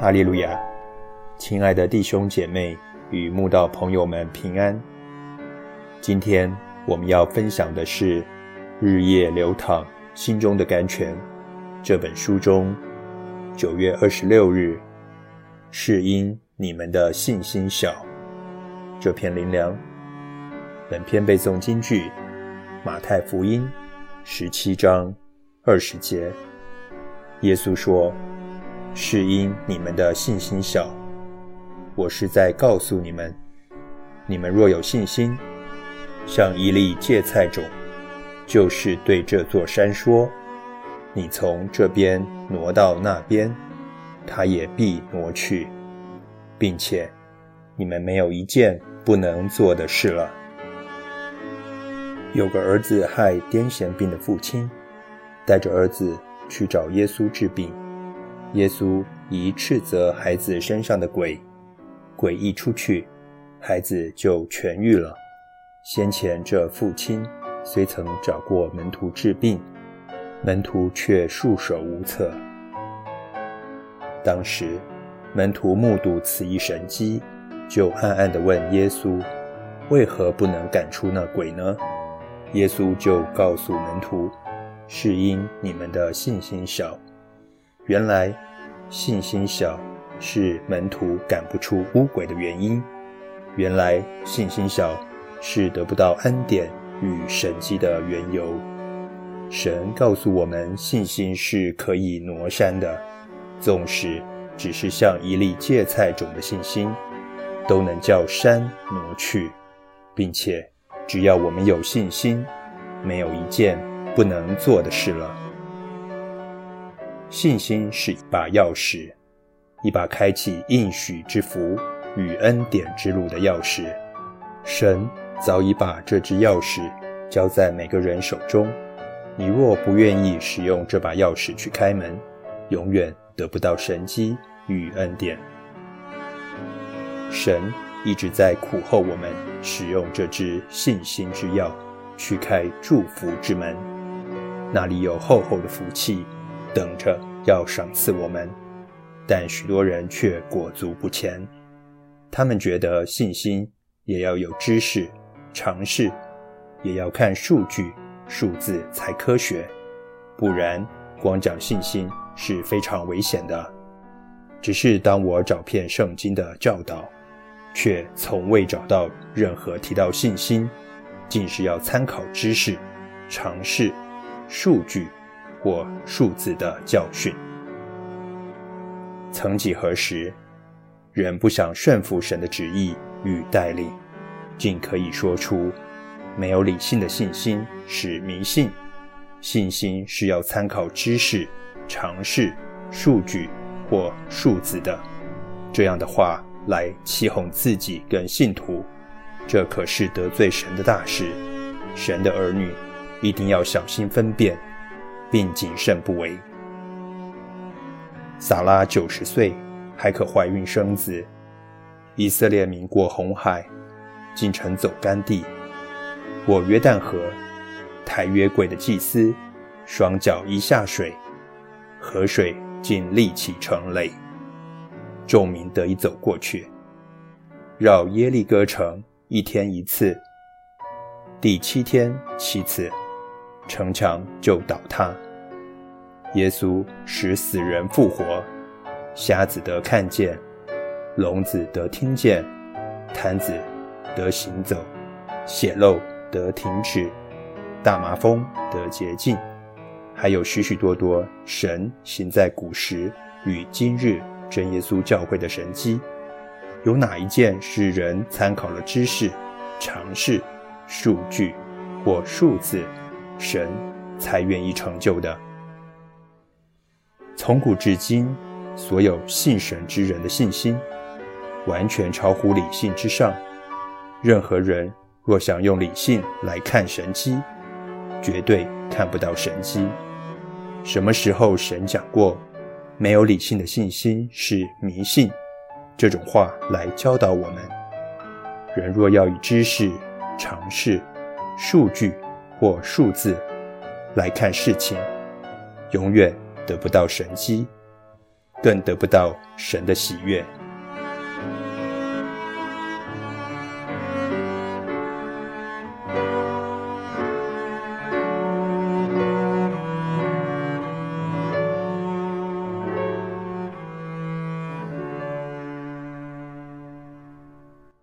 哈利路亚！亲爱的弟兄姐妹与慕道朋友们平安。今天我们要分享的是《日夜流淌心中的甘泉》这本书中九月二十六日是因你们的信心小这篇灵粮。本篇背诵金句：马太福音十七章二十节。耶稣说。是因你们的信心小，我是在告诉你们：你们若有信心，像一粒芥菜种，就是对这座山说：“你从这边挪到那边，它也必挪去，并且你们没有一件不能做的事了。”有个儿子害癫痫病的父亲，带着儿子去找耶稣治病。耶稣一斥责孩子身上的鬼，鬼一出去，孩子就痊愈了。先前这父亲虽曾找过门徒治病，门徒却束手无策。当时门徒目睹此一神迹，就暗暗地问耶稣：“为何不能赶出那鬼呢？”耶稣就告诉门徒：“是因你们的信心小。”原来，信心小是门徒赶不出污鬼的原因。原来，信心小是得不到恩典与神迹的缘由。神告诉我们，信心是可以挪山的，纵使只是像一粒芥菜种的信心，都能叫山挪去，并且，只要我们有信心，没有一件不能做的事了。信心是一把钥匙，一把开启应许之福与恩典之路的钥匙。神早已把这只钥匙交在每个人手中。你若不愿意使用这把钥匙去开门，永远得不到神机与恩典。神一直在苦候我们使用这支信心之钥，去开祝福之门。那里有厚厚的福气。等着要赏赐我们，但许多人却裹足不前。他们觉得信心也要有知识、尝试，也要看数据、数字才科学，不然光讲信心是非常危险的。只是当我找遍圣经的教导，却从未找到任何提到信心，竟是要参考知识、尝试、数据。或数字的教训。曾几何时，人不想顺服神的旨意与带领，竟可以说出没有理性的信心是迷信，信心是要参考知识、尝试、数据或数字的这样的话来欺哄自己跟信徒，这可是得罪神的大事。神的儿女一定要小心分辨。并谨慎不为。撒拉九十岁还可怀孕生子。以色列民过红海，进城走干地。过约旦河，抬约柜的祭司双脚一下水，河水竟立起成垒，众民得以走过去。绕耶利哥城一天一次，第七天七次。城墙就倒塌。耶稣使死人复活，瞎子得看见，聋子得听见，瘫子得行走，血漏得停止，大麻风得洁净，还有许许多多神行在古时与今日真耶稣教会的神迹。有哪一件是人参考了知识、尝试、数据或数字？神才愿意成就的。从古至今，所有信神之人的信心，完全超乎理性之上。任何人若想用理性来看神机，绝对看不到神机。什么时候神讲过“没有理性的信心是迷信”这种话来教导我们？人若要以知识、尝试、数据。或数字来看事情，永远得不到神机。更得不到神的喜悦。